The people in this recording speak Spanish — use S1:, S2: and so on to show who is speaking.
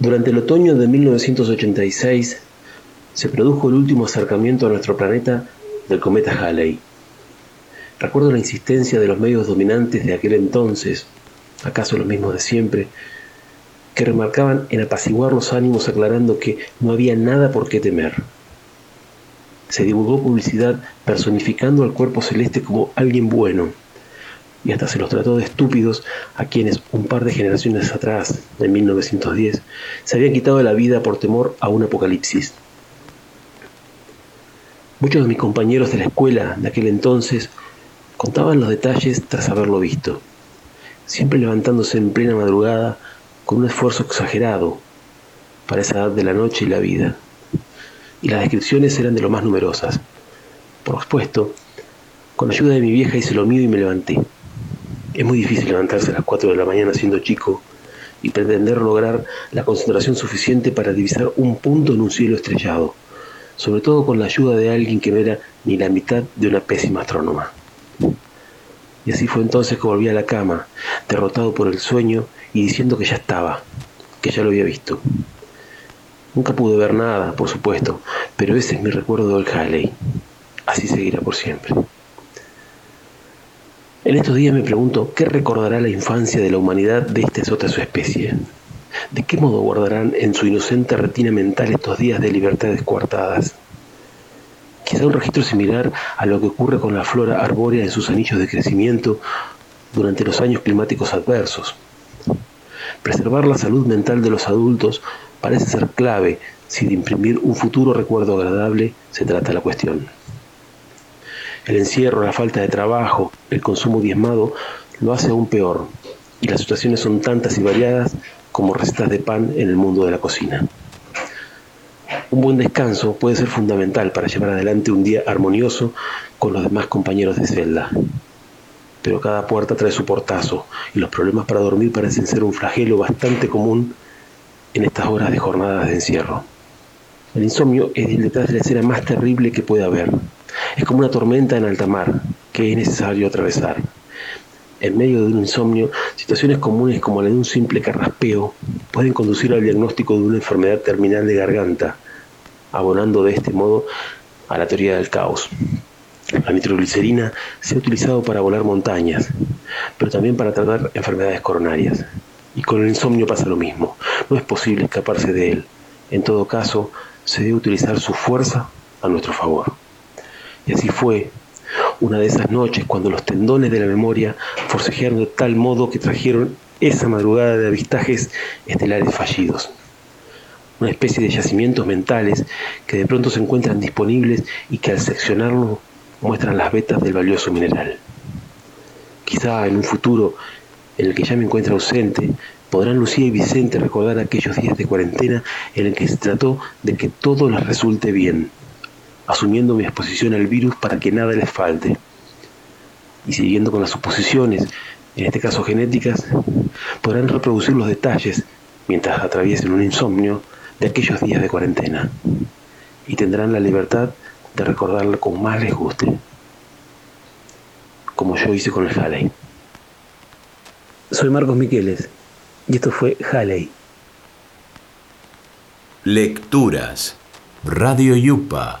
S1: Durante el otoño de 1986 se produjo el último acercamiento a nuestro planeta del cometa Halley. Recuerdo la insistencia de los medios dominantes de aquel entonces, acaso los mismos de siempre, que remarcaban en apaciguar los ánimos aclarando que no había nada por qué temer. Se divulgó publicidad personificando al cuerpo celeste como alguien bueno, y hasta se los trató de estúpidos a quienes un par de generaciones atrás, en 1910, se habían quitado la vida por temor a un apocalipsis. Muchos de mis compañeros de la escuela de aquel entonces contaban los detalles tras haberlo visto, siempre levantándose en plena madrugada con un esfuerzo exagerado para esa edad de la noche y la vida. Y las descripciones eran de lo más numerosas. Por supuesto, con ayuda de mi vieja hice lo mío y me levanté. Es muy difícil levantarse a las 4 de la mañana siendo chico y pretender lograr la concentración suficiente para divisar un punto en un cielo estrellado, sobre todo con la ayuda de alguien que no era ni la mitad de una pésima astrónoma. Y así fue entonces que volví a la cama, derrotado por el sueño y diciendo que ya estaba, que ya lo había visto. Nunca pude ver nada, por supuesto, pero ese es mi recuerdo del Halley. Así seguirá por siempre. En estos días me pregunto qué recordará la infancia de la humanidad de esta es otra su especie. ¿De qué modo guardarán en su inocente retina mental estos días de libertad descuartadas? Quizá un registro similar a lo que ocurre con la flora arbórea en sus anillos de crecimiento durante los años climáticos adversos. Preservar la salud mental de los adultos parece ser clave si de imprimir un futuro recuerdo agradable se trata la cuestión. El encierro, la falta de trabajo, el consumo diezmado lo hace aún peor y las situaciones son tantas y variadas como recetas de pan en el mundo de la cocina. Un buen descanso puede ser fundamental para llevar adelante un día armonioso con los demás compañeros de celda. Pero cada puerta trae su portazo y los problemas para dormir parecen ser un flagelo bastante común en estas horas de jornadas de encierro. El insomnio es detrás de la escena más terrible que puede haber. Es como una tormenta en alta mar que es necesario atravesar. En medio de un insomnio, situaciones comunes como la de un simple carraspeo pueden conducir al diagnóstico de una enfermedad terminal de garganta, abonando de este modo a la teoría del caos. La nitroglicerina se ha utilizado para volar montañas, pero también para tratar enfermedades coronarias. Y con el insomnio pasa lo mismo. No es posible escaparse de él. En todo caso, se debe utilizar su fuerza a nuestro favor. Y así fue una de esas noches cuando los tendones de la memoria forcejearon de tal modo que trajeron esa madrugada de avistajes estelares fallidos. Una especie de yacimientos mentales que de pronto se encuentran disponibles y que al seccionarlo muestran las vetas del valioso mineral. Quizá en un futuro en el que ya me encuentro ausente, podrán Lucía y Vicente recordar aquellos días de cuarentena en el que se trató de que todo les resulte bien, asumiendo mi exposición al virus para que nada les falte. Y siguiendo con las suposiciones, en este caso genéticas, podrán reproducir los detalles mientras atraviesen un insomnio de aquellos días de cuarentena. Y tendrán la libertad de recordarlo con más les guste, como yo hice con el Halley. Soy Marcos Miqueles y esto fue Halley.
S2: Lecturas. Radio Yupa